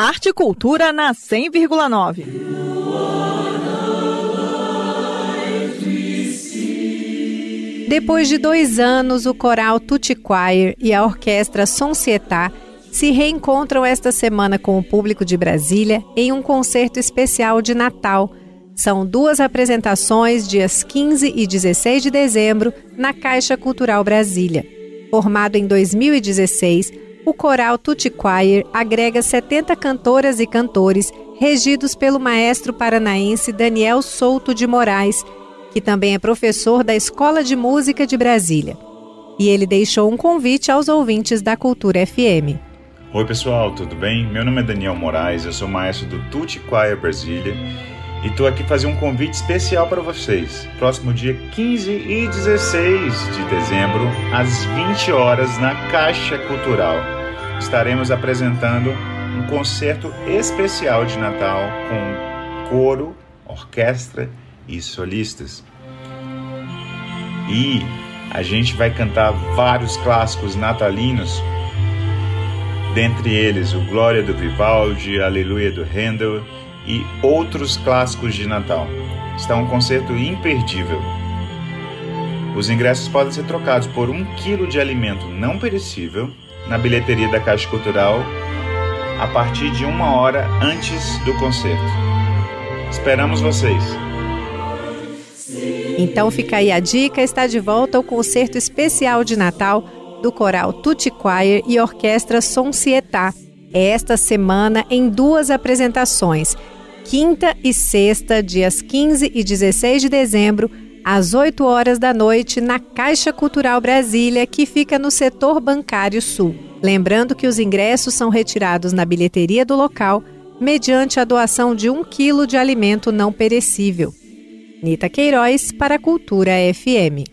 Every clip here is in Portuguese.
Arte e Cultura na 100,9. Depois de dois anos, o coral Tutti Choir e a orquestra Società se reencontram esta semana com o público de Brasília em um concerto especial de Natal. São duas apresentações, dias 15 e 16 de dezembro, na Caixa Cultural Brasília. Formado em 2016, o coral Tutti Choir agrega 70 cantoras e cantores, regidos pelo maestro paranaense Daniel Souto de Moraes, que também é professor da Escola de Música de Brasília. E ele deixou um convite aos ouvintes da Cultura FM. Oi pessoal, tudo bem? Meu nome é Daniel Moraes, eu sou maestro do Tutti Choir Brasília e estou aqui fazer um convite especial para vocês. Próximo dia 15 e 16 de dezembro, às 20 horas, na Caixa Cultural, estaremos apresentando um concerto especial de Natal com coro, orquestra e solistas. E a gente vai cantar vários clássicos natalinos, dentre eles o Glória do Vivaldi, Aleluia do Handel e outros clássicos de Natal. Está um concerto imperdível. Os ingressos podem ser trocados por um quilo de alimento não perecível na bilheteria da Caixa Cultural a partir de uma hora antes do concerto. Esperamos vocês! Então fica aí a dica, está de volta o concerto especial de Natal do coral Tutti Choir e Orquestra Società. É esta semana em duas apresentações, quinta e sexta, dias 15 e 16 de dezembro, às 8 horas da noite, na Caixa Cultural Brasília, que fica no setor bancário sul. Lembrando que os ingressos são retirados na bilheteria do local, mediante a doação de um quilo de alimento não perecível. Nita Queiroz para a Cultura FM.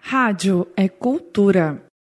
Rádio é cultura.